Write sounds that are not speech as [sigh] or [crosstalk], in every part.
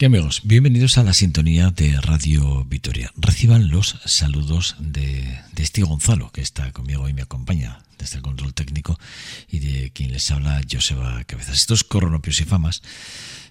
¿Qué amigos? Bienvenidos a la sintonía de Radio Vitoria. Reciban los saludos de, de Esti Gonzalo, que está conmigo y me acompaña desde el control técnico, y de quien les habla, Joseba Cabezas. Estos coronopios y famas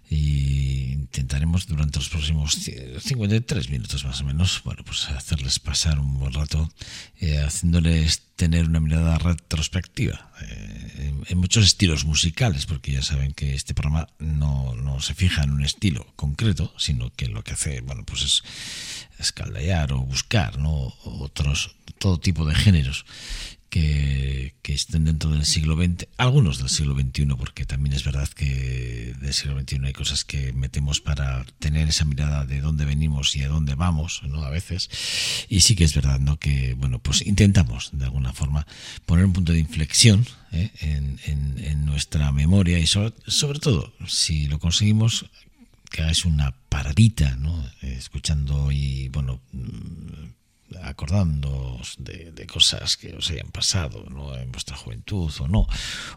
y intentaremos durante los próximos 53 minutos más o menos, bueno, pues hacerles pasar un buen rato, eh, haciéndoles tener una mirada retrospectiva eh, en, muchos estilos musicales, porque ya saben que este programa no, no, se fija en un estilo concreto, sino que lo que hace, bueno, pues es escaldear o buscar, ¿no? Otros, todo tipo de géneros que, estén dentro del siglo XX, algunos del siglo XXI, porque también es verdad que del siglo XXI hay cosas que metemos para tener esa mirada de dónde venimos y a dónde vamos, ¿no? A veces. Y sí que es verdad, ¿no? Que, bueno, pues intentamos de alguna forma poner un punto de inflexión ¿eh? en, en, nuestra memoria y sobre, sobre todo, si lo conseguimos, que hagáis una paradita, ¿no? escuchando y, bueno, acordándoos de, cosas que os hayan pasado ¿no? en vuestra juventud o no,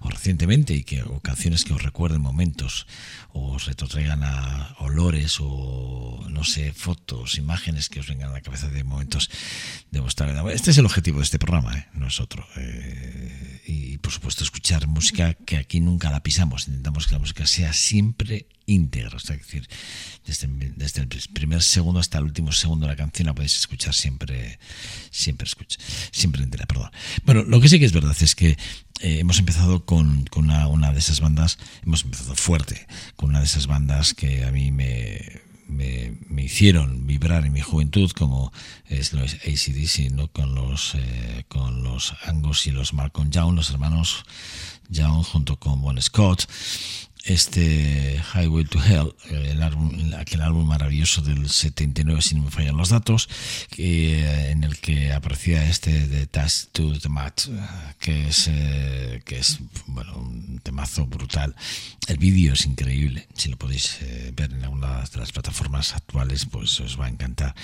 o recientemente, y que, o canciones que os recuerden momentos, o os retrotraigan a olores, o no sé, fotos, imágenes que os vengan a la cabeza de momentos de vuestra vida. Este es el objetivo de este programa, ¿eh? no es otro. Eh, y por supuesto, escuchar música que aquí nunca la pisamos. Intentamos que la música sea siempre íntegra, es decir, desde, el primer segundo hasta el último segundo de la canción la podéis escuchar siempre, siempre escucha, siempre entera, perdón. Bueno, lo que sí que es verdad es que eh, hemos empezado con, una, de esas bandas, hemos empezado fuerte, con una de esas bandas que a mí me, me, hicieron vibrar en mi juventud, como es lo es ACDC, ¿no? con los eh, con los Angus y los Malcolm Young, los hermanos Young junto con Bon Scott este Highway to Hell, el álbum, aquel álbum maravilloso del 79, si no me fallan los datos, en el que aparecía este de Task to the Mat, que es, eh, que es bueno, un temazo brutal. El vídeo es increíble, si lo podéis eh, ver en alguna de las plataformas actuales, pues os va a encantar.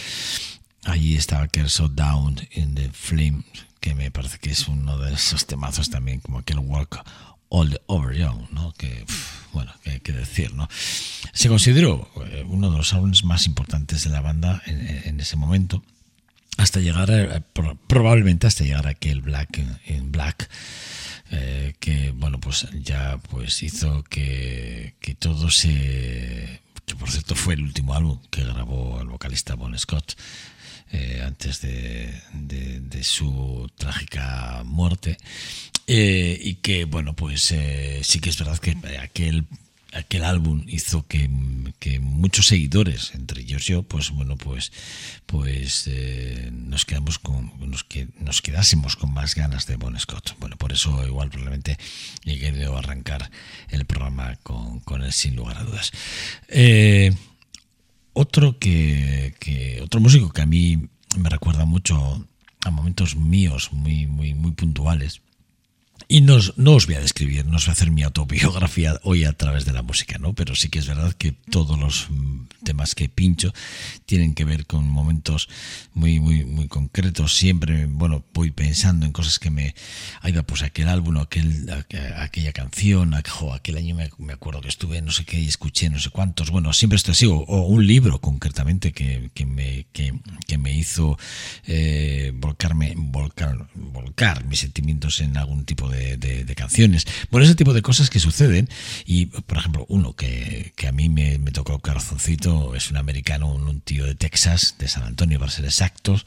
Allí estaba So Down in the Flame, que me parece que es uno de esos temazos también, como aquel Walk All Over Young, ¿no? que bueno, que decir, ¿no? Se consideró eh, uno de los álbumes más importantes de la banda en, ese momento, hasta llegar, a, probablemente hasta llegar a aquel Black in Black, eh, que, bueno, pues ya pues hizo que, que todo se... que por cierto fue el último álbum que grabó el vocalista Bon Scott, eh, antes de, su trágica muerte. Eh, y que, bueno, pues eh, sí que es verdad que aquel aquel álbum hizo que, que, muchos seguidores, entre ellos yo, pues bueno, pues, pues nos quedamos con, nos, que, nos quedásemos con más ganas de Bon Scott. Bueno, por eso igual probablemente he querido arrancar el programa con, con él sin lugar a dudas. otro que, que, otro músico que a mí me recuerda mucho a momentos míos muy, muy, muy puntuales y no, no, os voy a describir, no os voy a hacer mi autobiografía hoy a través de la música, ¿no? Pero sí que es verdad que todos los mm, temas que pincho tienen que ver con momentos muy, muy, muy concretos. Siempre, bueno, voy pensando en cosas que me. Ahí va, pues aquel álbum, aquel, aquella canción, aquel año me, acuerdo que estuve, no sé qué, y escuché no sé cuántos. Bueno, siempre estoy así, o, un libro concretamente que, que me, que, que, me hizo eh, volcarme, volcar, volcar mis sentimientos en algún tipo de de, canciones. Bueno, ese tipo de cosas que suceden. Y, por ejemplo, uno que, a mí me, me tocó corazoncito es un americano, un, tío de Texas, de San Antonio, para ser exactos.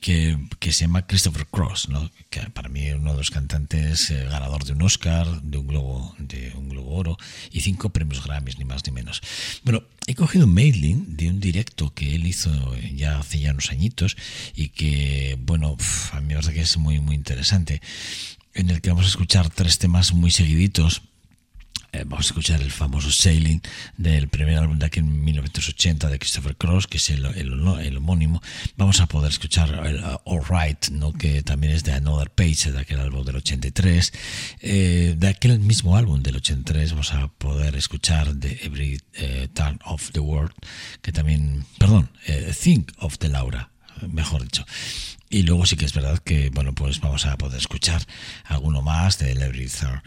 Que, se llama Christopher Cross, ¿no? que para mí uno de los cantantes eh, ganador de un Oscar, de un Globo, de un Globo Oro y cinco premios Grammys, ni más ni menos. Bueno, he cogido un mailing de un directo que él hizo ya hace ya unos añitos y que, bueno, a mí me parece que es muy, muy interesante en el que vamos a escuchar tres temas muy seguiditos. Eh, vamos a escuchar el famoso Sailing del primer álbum de aquí en 1980 de Christopher Cross, que es el, el, homónimo. Vamos a poder escuchar el uh, All Right, ¿no? que también es de Another Page, de aquel álbum del 83. Eh, de aquel mismo álbum del 83 vamos a poder escuchar The Every uh, Turn of the World, que también, perdón, eh, Think of the Laura, mejor dicho. Y luego sí que es verdad que, bueno, pues vamos a poder escuchar alguno más de Every Third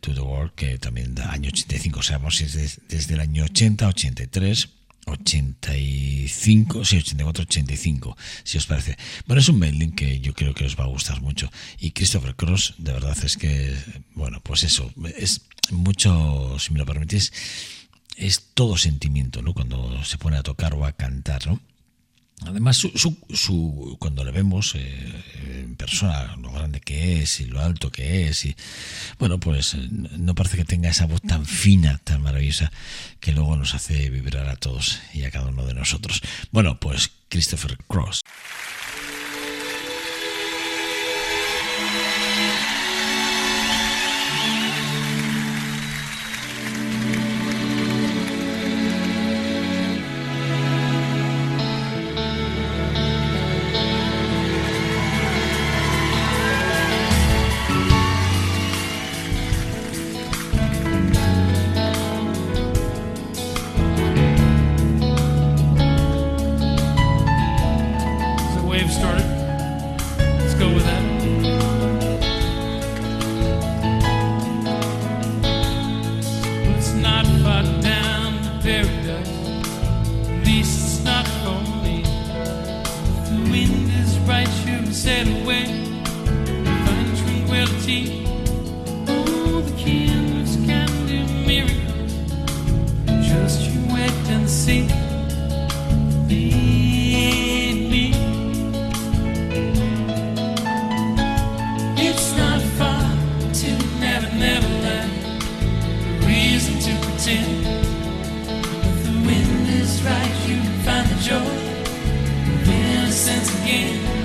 to the World, que también da año 85, o sea, vamos desde, desde el año 80, 83, 85, sí, 84, 85, si os parece. Bueno, es un mailing que yo creo que os va a gustar mucho. Y Christopher Cross, de verdad es que, bueno, pues eso, es mucho, si me lo permitís, es todo sentimiento, ¿no? Cuando se pone a tocar o a cantar, ¿no? Además, su, su, cuando le vemos eh, en persona, lo grande que es y lo alto que es, y bueno, pues eh, no parece que tenga esa voz tan fina, tan maravillosa, que luego nos hace vibrar a todos y a cada uno de nosotros. Bueno, pues Christopher Cross. You.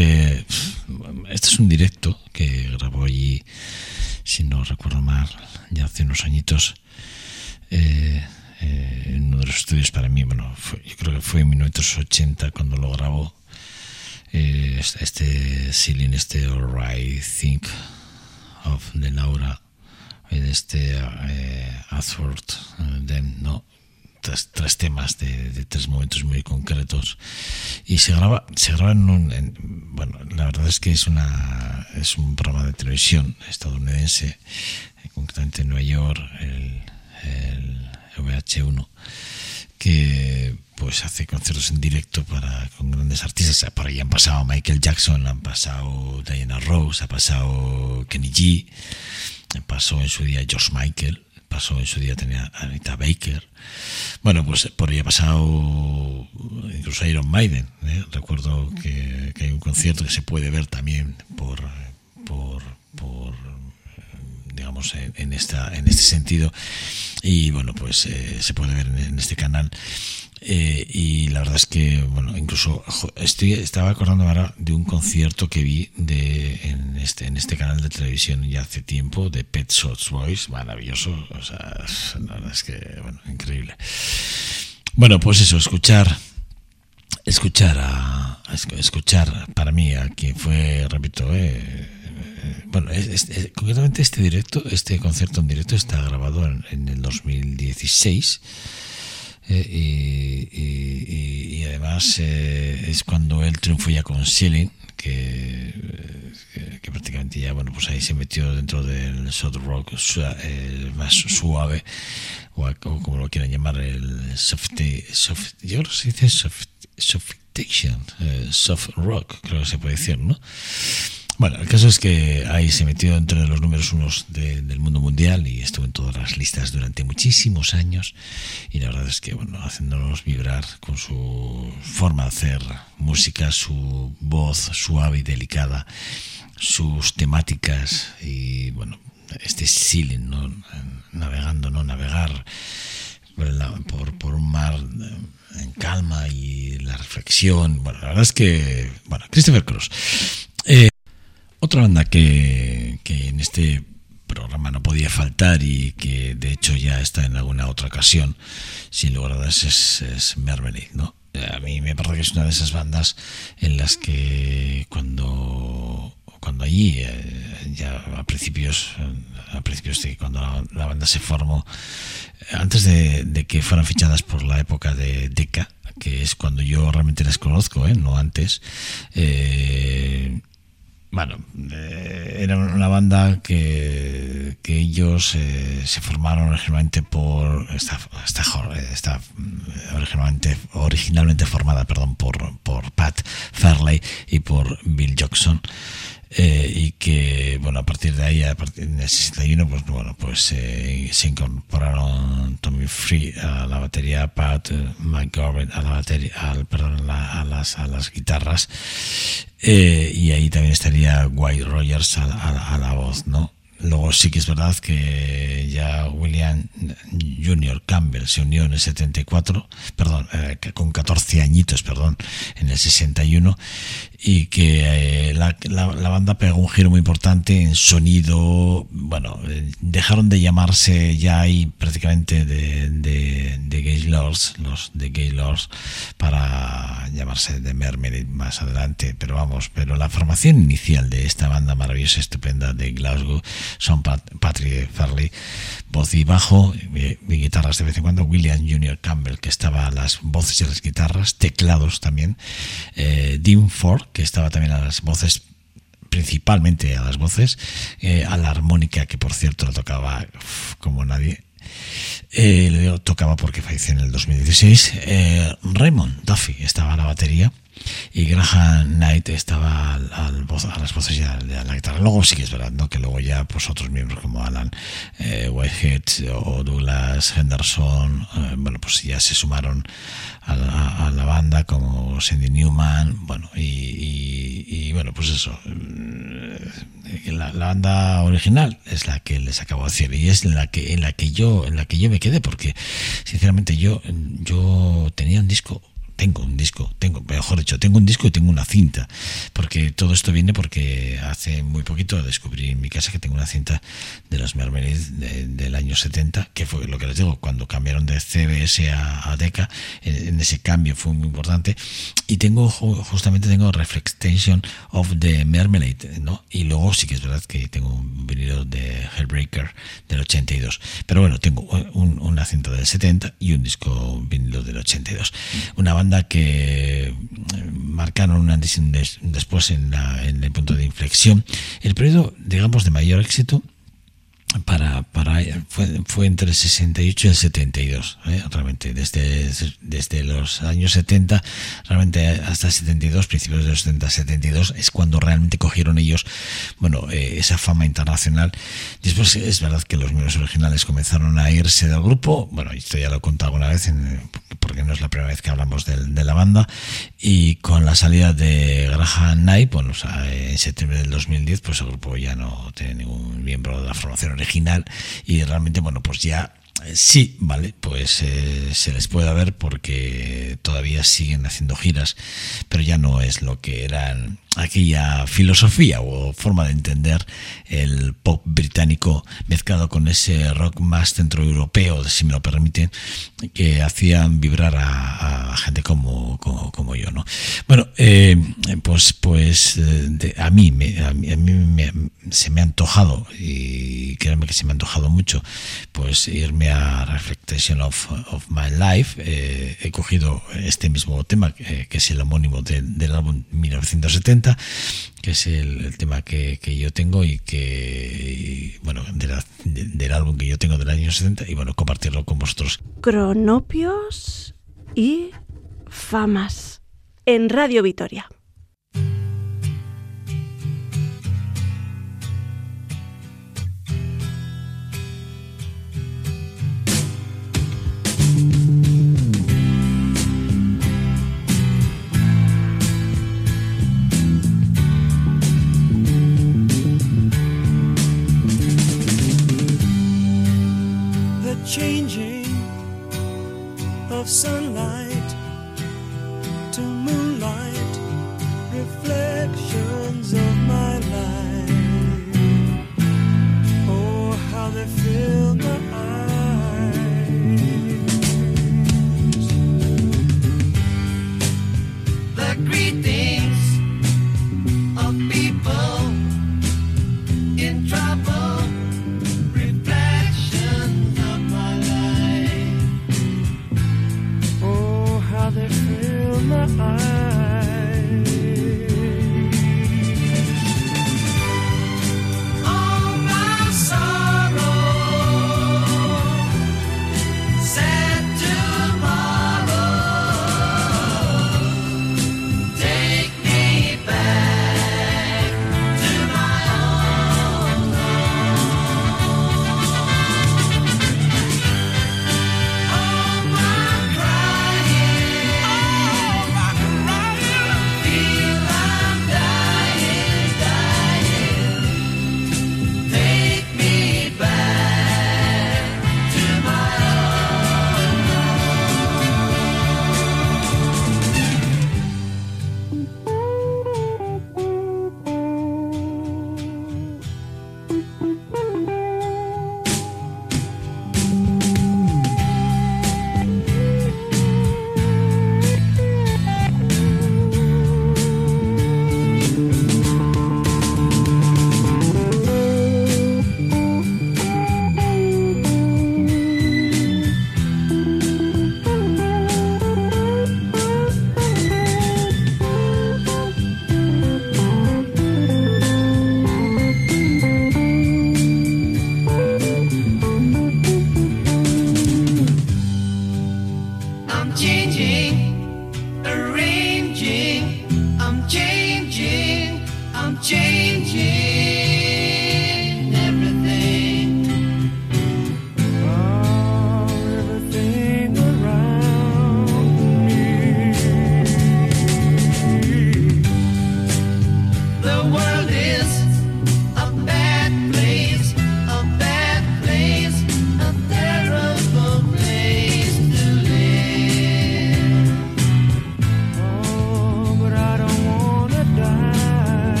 Que este es un directo que grabó allí, si no recuerdo mal, ya hace unos añitos. Eh, eh, en uno de los estudios para mí, bueno, yo creo que fue en 1980 cuando lo grabó. Eh, este ceiling, este Alright Think of the Laura, este eh, no, tres, temas de, tres momentos muy concretos. Y se graba se graba en un bueno la verdad es que es una es un programa de televisión estadounidense concretamente en Nueva York el, el VH1 que pues hace conciertos en directo para con grandes artistas. Por ahí han pasado Michael Jackson han pasado Diana Rose ha pasado Kenny G pasó en su día George Michael pasó en su día tenía Anita Baker. Bueno, pues por ahí ha pasado incluso Iron Maiden. ¿eh? Recuerdo que, hay un concierto que se puede ver también por, por, digamos, en, esta, en este sentido. Y bueno, pues eh, se puede ver en este canal. Eh, y la verdad es que, bueno, incluso estoy, estaba acordando ahora de un concierto que vi de, en, este, en este canal de televisión ya hace tiempo, de Pet Shots Boys, maravilloso, o sea, es que, bueno, increíble. Bueno, pues eso, escuchar, escuchar a, escuchar para mí a quien fue, repito, eh, bueno, concretamente este directo, este concierto en directo está grabado en, en el 2016 eh, y, además eh, es cuando él triunfó ya con Sealing, que, que, prácticamente ya, bueno, pues ahí se metió dentro del soft rock eh, más suave, o, como lo quieran llamar, el soft, soft yo creo que se dice soft, soft, soft rock, creo que se puede decir, ¿no? Bueno, el caso es que ahí se metió entre los números unos del mundo mundial y estuvo en todas las listas durante muchísimos años y la verdad es que, bueno, haciéndonos vibrar con su forma de hacer música, su voz suave y delicada, sus temáticas y, bueno, este ceiling, ¿no? Navegando, ¿no? Navegar por, por un mar en calma y la reflexión. Bueno, la verdad es que, bueno, Christopher Cross. Otra banda que, en este programa no podía faltar y que de hecho ya está en alguna otra ocasión, sin lugar a dudas, es, es ¿no? A mí me parece que es una de esas bandas en las que cuando cuando allí eh, ya a principios a principios de cuando la, banda se formó antes de, que fueran fichadas por la época de Deca que es cuando yo realmente las conozco ¿eh? no antes eh, bueno, eh, era una banda que, que ellos eh, se formaron originalmente por esta, esta mm, originalmente, originalmente formada perdón por, por Pat Fairley y por Bill Jackson eh, y que bueno a partir de ahí a partir del 61 pues bueno pues eh, se incorporaron Tommy Free a la batería Pat eh, McGovern a la batería al, perdón a las a las guitarras y ahí también estaría White Rogers a, a la voz no Luego sí que es verdad que ya William Junior Campbell se unió en el 74, perdón, eh, con 14 añitos, perdón, en el 61, y que eh, la, la, banda pegó un giro muy importante en sonido, bueno, eh, dejaron de llamarse ya ahí prácticamente de, de, de Gaylords, los de Gaylords, para llamarse de Mermaid más adelante, pero vamos, pero la formación inicial de esta banda maravillosa, estupenda de Glasgow, son Patrick Farley, voz y bajo, y, guitarras de vez en cuando, William Junior Campbell, que estaba a las voces y las guitarras, teclados también, eh, Dean Ford, que estaba también a las voces principalmente a las voces, eh, a la armónica, que por cierto lo tocaba como nadie, eh, tocaba porque falleció en el 2016. Eh, Raymond Duffy estaba a la batería y Graham Knight estaba al, a las voces y a, la guitarra. Luego sí que es verdad, ¿no? que luego ya pues otros miembros como Alan eh, Whitehead o Douglas Henderson, eh, bueno, pues ya se sumaron a la, banda como Cindy Newman, bueno, y, bueno, pues eso. Eh, la, banda original es la que les acabo de decir y es en la que en la que yo en la que yo me quedé porque sinceramente yo yo tenía un disco tengo un disco, tengo, mejor dicho, tengo un disco y tengo una cinta, porque todo esto viene porque hace muy poquito descubrí en mi casa que tengo una cinta de los Mermelids del año 70, que fue lo que les digo, cuando cambiaron de CBS a, a Decca, en, ese cambio fue muy importante, y tengo justamente tengo Reflection of the Mermelade, ¿no? Y luego sí que es verdad que tengo un vinilo de Hellbreaker del 82, pero bueno, tengo una cinta del 70 y un disco vinilo del 82. Una banda que eh, marcaron un antes y después en, en el punto de inflexión. El periodo, digamos, de mayor éxito para, para fue, fue, entre el 68 y el 72 ¿eh? realmente desde, desde los años 70 realmente hasta el 72 principios de los 70 72 es cuando realmente cogieron ellos bueno eh, esa fama internacional. Después es verdad que los miembros originales comenzaron a irse del grupo. Bueno esto ya lo he contado alguna vez porque no es la primera vez que hablamos de, de, la banda. Y con la salida de Graham Knight bueno, en septiembre del 2010 pues el grupo ya no tiene ningún miembro de la formación original y realmente, bueno, pues ya sí, vale, pues eh, se les puede ver porque todavía siguen haciendo giras, pero ya no es lo que eran aquella filosofía o forma de entender el pop británico mezclado con ese rock más centroeuropeo, si me lo permiten, que hacían vibrar a, gente como, como, yo, ¿no? Bueno, eh, pues, pues a mí, me, a mí, me, se me ha antojado, y créanme que se me ha antojado mucho, pues irme a Reflection of, of My Life. Eh, he cogido este mismo tema, que es el homónimo del álbum 1970, que es el, tema que, yo tengo y que, bueno, del álbum que yo tengo del año 70 y bueno, compartirlo con vosotros. Cronopios y famas en Radio Vitoria. sunlight.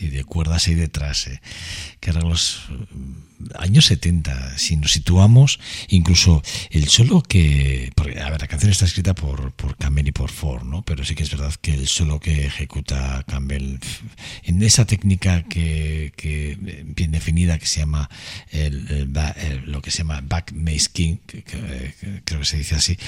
Y de cuerdas hay detrás? Eh? ¿Qué arreglos años 70, si nos situamos, incluso el solo que, a ver, la canción está escrita por, por Campbell y por Ford, ¿no? Pero sí que es verdad que el solo que ejecuta Campbell en esa técnica que, que bien definida que se llama el, lo que se llama back king, que, creo que se dice así,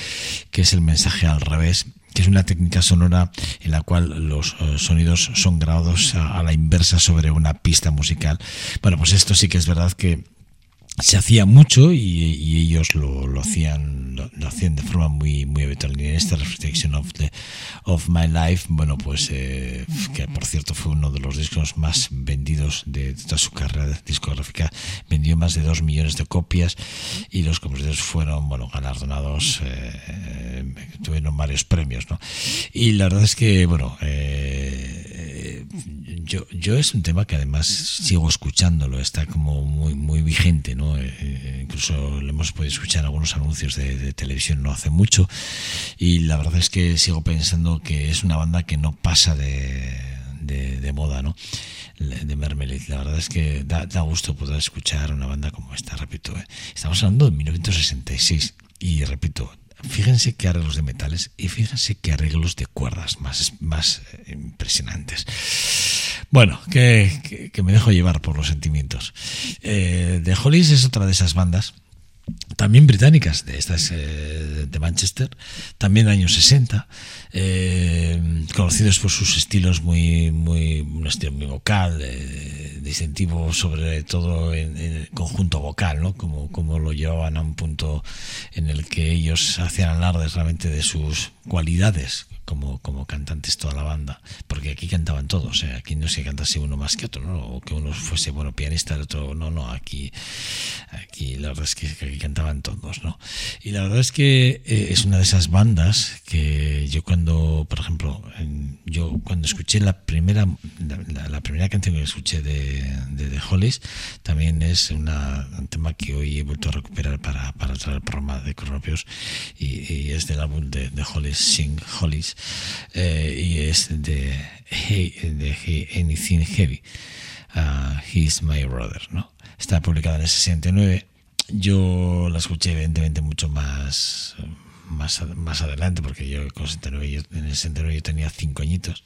que es el mensaje al revés que es una técnica sonora en la cual los eh, sonidos son grabados a, la inversa sobre una pista musical. Bueno, pues esto sí que es verdad que se hacía mucho y, ellos lo, lo hacían lo, hacían de forma muy muy habitual y en esta Reflection of the of My Life bueno pues eh, que por cierto fue uno de los discos más vendidos de toda su carrera discográfica vendió más de dos millones de copias y los compositores fueron bueno galardonados eh, tuvieron varios premios ¿no? y la verdad es que bueno eh, yo, yo es un tema que además sigo escuchándolo, está como muy, muy vigente, ¿no? Eh, eh, incluso lo hemos podido escuchar algunos anuncios de, televisión no hace mucho y la verdad es que sigo pensando que es una banda que no pasa de, moda, ¿no? de Mermelade. La verdad es que da, da, gusto poder escuchar una banda como esta, repito. ¿eh? Estamos hablando de 1966 y repito, Fíjense qué arreglos de metales y fíjense qué arreglos de cuerdas más, más eh, impresionantes. Bueno, que, me dejo llevar por los sentimientos. Eh, The Hollies es otra de esas bandas también británicas, de estas eh, de Manchester, también años 60, eh, conocidos por sus estilos muy, muy, un estilo muy vocal, distintivo sobre todo en, el conjunto vocal, ¿no? Como, como lo llevaban a un punto en el que ellos hacían alardes realmente de sus cualidades como, como cantantes toda la banda, porque aquí cantaban todos, ¿eh? aquí no se cantase uno más que otro, ¿no? o que uno fuese bueno pianista, el otro no, no, aquí, aquí la verdad es que aquí cantaban todos, ¿no? Y la verdad es que eh, es una de esas bandas que yo cuando, por ejemplo, yo cuando escuché la primera, la, primera canción que escuché de, de The Hollies, también es una, un tema que hoy he vuelto a recuperar para, para traer el programa de Cronopios y, y, es del álbum de, The Hollies, Sing Hollies eh, y es de, de Anything Heavy. Uh, He's My Brother, ¿no? Está publicada en el 69. Yo la escuché evidentemente mucho más más, más adelante, porque yo, con 69, en el 69 yo tenía 5 añitos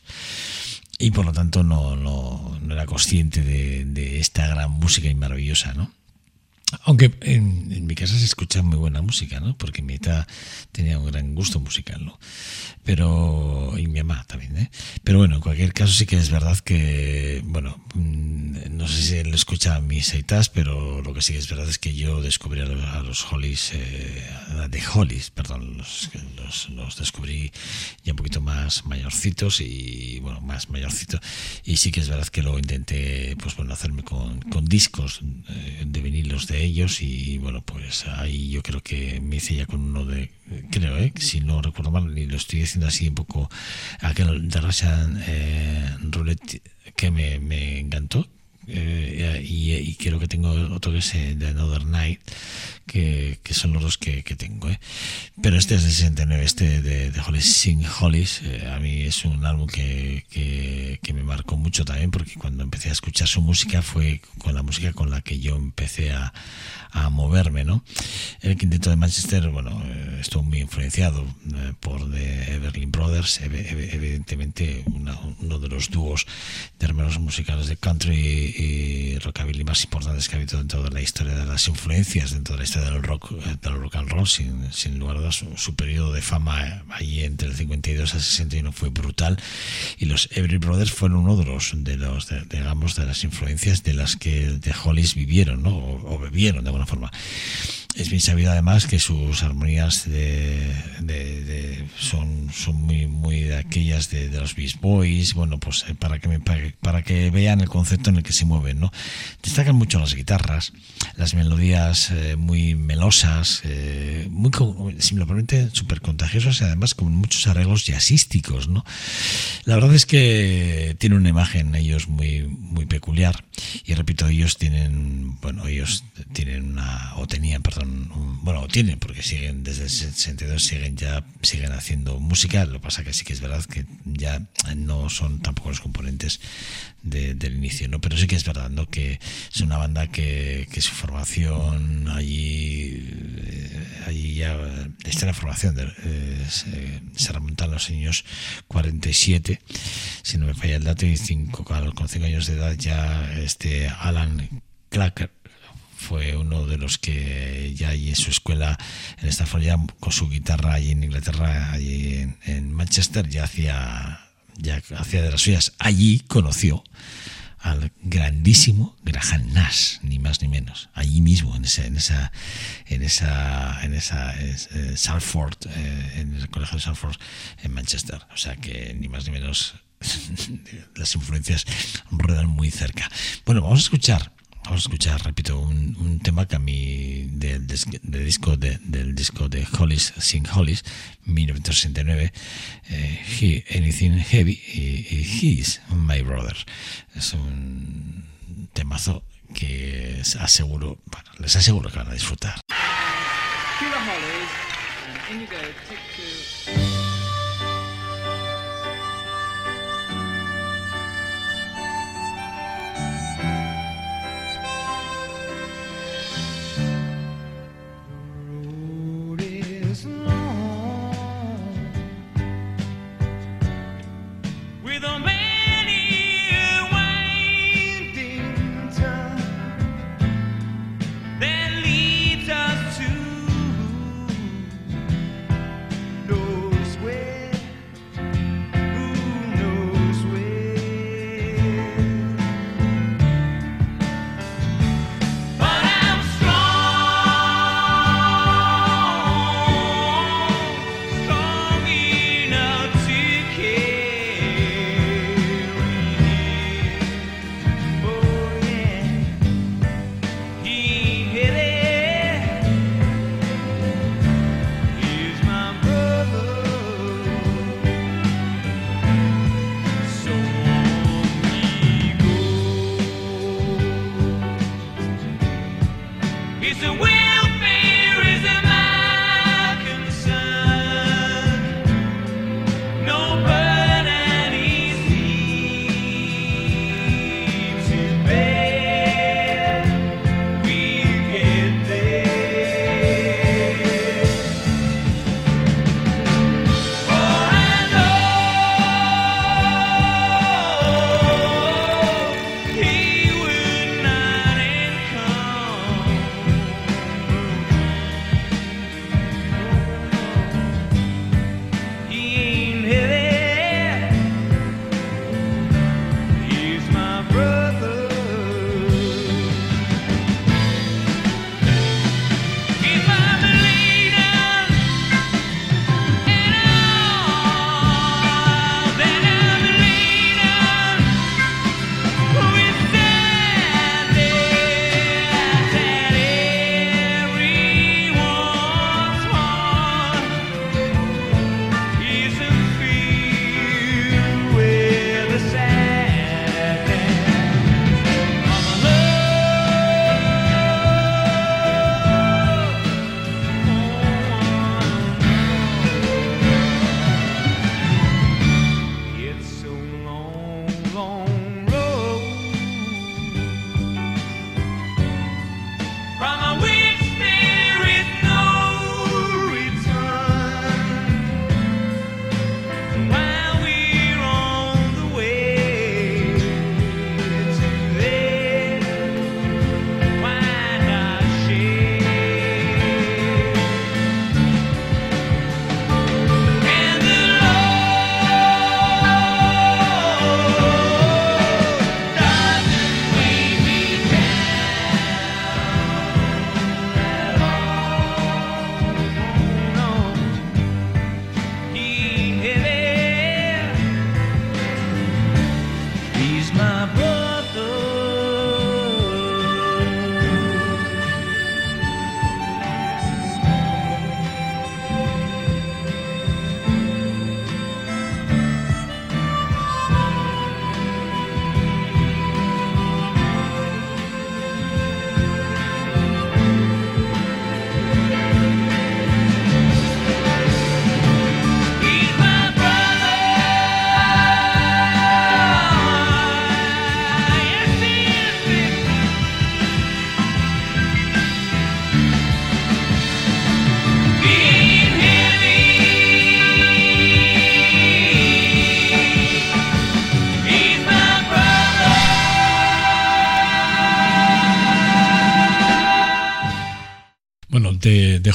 y por lo tanto no, no, no era consciente de, esta gran música y maravillosa, ¿no? Aunque en, en, mi casa se escucha muy buena música, ¿no? Porque mi tía tenía un gran gusto musical, ¿no? Pero, y mi mamá también, ¿eh? Pero bueno, en cualquier caso sí que es verdad que, bueno, mm, no sé si él escucha mis eitas, pero lo que sí es verdad es que yo descubrí a los, Hollies, eh, de Hollies, perdón, los, los, los, descubrí ya un poquito más mayorcitos y, bueno, más mayorcito. Y sí que es verdad que lo intenté, pues bueno, hacerme con, con discos eh, de vinilos de ellos y bueno, pues ahí yo creo que me hice ya con uno de, creo, ¿eh? si no recuerdo mal, y lo estoy diciendo así un poco, aquel de Russian eh, Roulette que me, me encantó, eh, y, creo que tengo otro que es The eh, Another Night que, que son los dos que, tengo ¿eh? pero este es de 69 este de, de Hollis Sing Hollis eh, a mí es un álbum que, que, me marcó mucho también porque cuando empecé a escuchar su música fue con la música con la que yo empecé a, a moverme ¿no? el quinteto de Manchester bueno estuvo muy influenciado por The Everly Brothers evidentemente uno de los dúos de hermanos musicales de country y rockabilly más importantes que ha habido dentro de la historia de las influencias, dentro de la historia del rock, eh, del rock and roll, sin, sin lugar a dudas. Su, periodo de fama eh, allí entre el 52 al 61 fue brutal y los Every Brothers fueron uno de los, de los digamos, de las influencias de las que The Hollies vivieron, ¿no? O, o bebieron de alguna forma. Es bien sabido además que sus armonías de, de, son, son muy, muy de aquellas de, los Beast Boys, bueno, pues eh, para que, me, para, que vean el concepto en el que se mueven, ¿no? Destacan mucho las guitarras, las melodías eh, muy melosas, eh, muy, simplemente súper contagiosas y además con muchos arreglos jazzísticos, ¿no? La verdad es que tiene una imagen ellos muy, muy peculiar y repito, ellos tienen, bueno, ellos tienen una, o tenían, perdón, un, bueno, tienen, porque siguen desde el 62, siguen ya, siguen haciendo música, lo que pasa que sí que es verdad que ya no son tampoco los componentes del inicio, ¿no? Pero sí que es verdad, ¿no? Que es una banda que, su formación allí, eh, allí ya está la formación, eh, se, se, remontan los años 47, si no me falla el dato, y cinco, con cinco años de edad ya este Alan Clacker fue uno de los que ya allí en su escuela en Stanford ya con su guitarra allí en Inglaterra allí en, en Manchester ya hacía ya hacía de las suyas allí conoció al grandísimo Graham Nash, ni más ni menos, allí mismo, en esa, en esa, en esa, en esa eh, Salford, eh, en el colegio de Salford en Manchester. O sea que ni más ni menos [laughs] las influencias ruedan muy cerca. Bueno, vamos a escuchar vamos a escuchar, repito, un, tema que a mí del, disco de, del disco de Hollis, Sing Hollis, 1969, eh, He, Anything Heavy y, He's My Brother. Es un temazo que aseguro, bueno, les aseguro que van a disfrutar.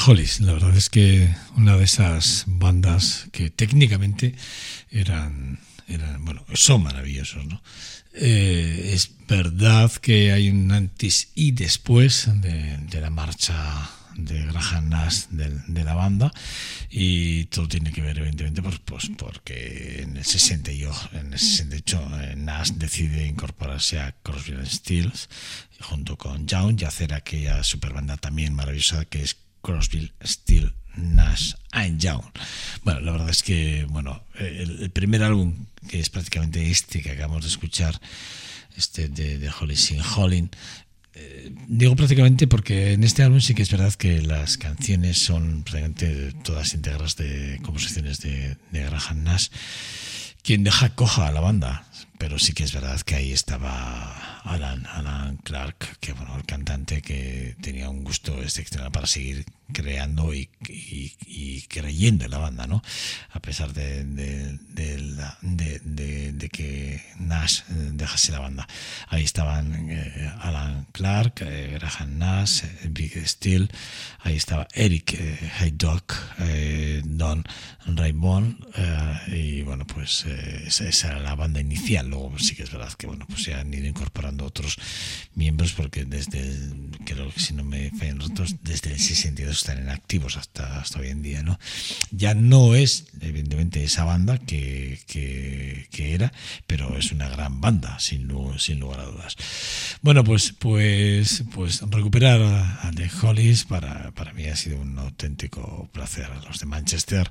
Hollis. La verdad es que una de esas bandas que técnicamente eran, bueno, son maravillosos, ¿no? Eh, es verdad que hay un antes y después de, la marcha de Graham Nash de, de, la banda y todo tiene que ver evidentemente pues, pues porque en el 68 en el 68 Nash decide incorporarse a Crosby Stills junto con Young y hacer aquella super banda también maravillosa que es Crosby Stills Nash and Young. Bueno, la verdad es que bueno, el, primer álbum que es prácticamente este que acabamos de escuchar, este de, de Holly Sin Holling, eh, digo prácticamente porque en este álbum sí que es verdad que las canciones son prácticamente todas íntegras de composiciones de, de Graham Nash, quien deja coja a la banda, pero sí que es verdad que ahí estaba Alan, Alan Clark, que bueno, el cantante que tenía un gusto excepcional para seguir creando y, y, y creyendo en la banda, ¿no? A pesar de, de, de, de que Nash dejase la banda. Ahí estaban eh, Alan Clark, eh, Graham Nash, eh, Big Steel, ahí estaba Eric eh, Haydock, Don Raymond, y bueno, pues esa, esa, era la banda inicial. Luego sí que es verdad que bueno, pues se han ido incorporando otros miembros porque desde, el, creo que si no me fallan los otros, desde el 62 están en activos hasta, hasta hoy en día, ¿no? Ya no es, evidentemente, esa banda que, que, era, pero es una gran banda, sin, sin lugar a dudas. Bueno, pues, pues, pues recuperar a, The Hollies para, para mí ha sido un auténtico placer. Los de Manchester,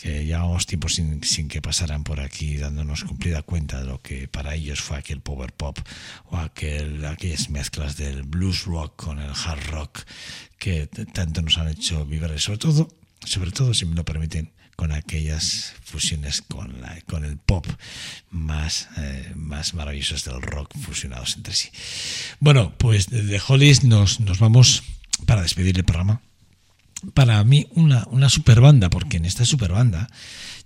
que llevamos tiempo sin, sin que pasaran por aquí dándonos cumplida cuenta de lo que para ellos fue aquel power pop o aquel, aquellas mezclas del blues rock con el hard rock que tanto nos han hecho vibrar, sobre todo, sobre todo, si me lo permiten, con aquellas fusiones con, la, con el pop más, eh, más maravillosos del rock fusionados entre sí. Bueno, pues de Hollies nos, nos vamos para despedir el programa. Para mí, una, una super banda, porque en esta super banda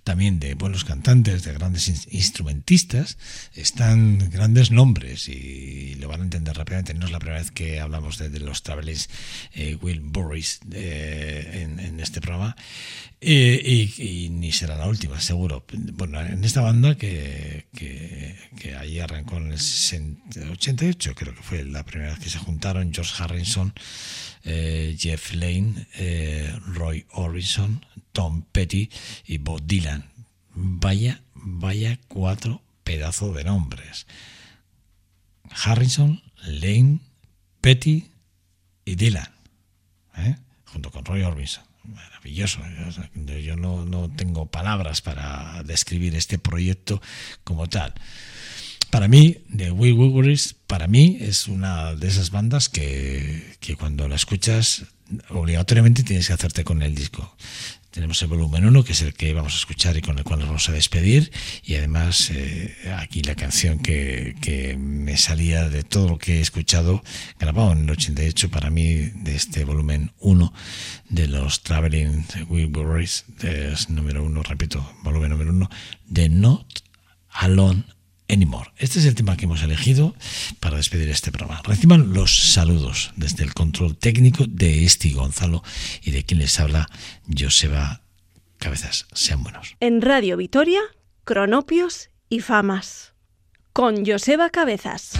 también de buenos cantantes, de grandes instrumentistas, están grandes nombres y lo van a entender rápidamente. No es la primera vez que hablamos de, los Travelers eh, Will Burris eh, en, este programa eh, y, ni será la última, seguro. Bueno, en esta banda que, que, ahí arrancó en el 88, creo que fue la primera vez que se juntaron, George Harrison, Jeff Lane, Roy Orbison, Tom Petty y Bob Dylan. Vaya, vaya cuatro pedazos de nombres. Harrison, Lane, Petty y Dylan. ¿eh? Junto con Roy Orbison. Maravilloso. Yo no, no tengo palabras para describir este proyecto como tal para mí, de Will Wilburys, para mí es una de esas bandas que, que, cuando la escuchas, obligatoriamente tienes que hacerte con el disco. Tenemos el volumen 1, que es el que vamos a escuchar y con el cual nos vamos a despedir. Y además, eh, aquí la canción que, que, me salía de todo lo que he escuchado, grabado en el 88, para mí, de este volumen 1 de los Traveling Wilburys, es número 1, repito, volumen número 1, de Not Alone Anymore. Este es el tema que hemos elegido para despedir este programa. Reciban los saludos desde el control técnico de Esti Gonzalo y de quien les habla Joseba Cabezas. Sean buenos. En Radio Vitoria, Cronopios y Famas. Con Joseba Cabezas.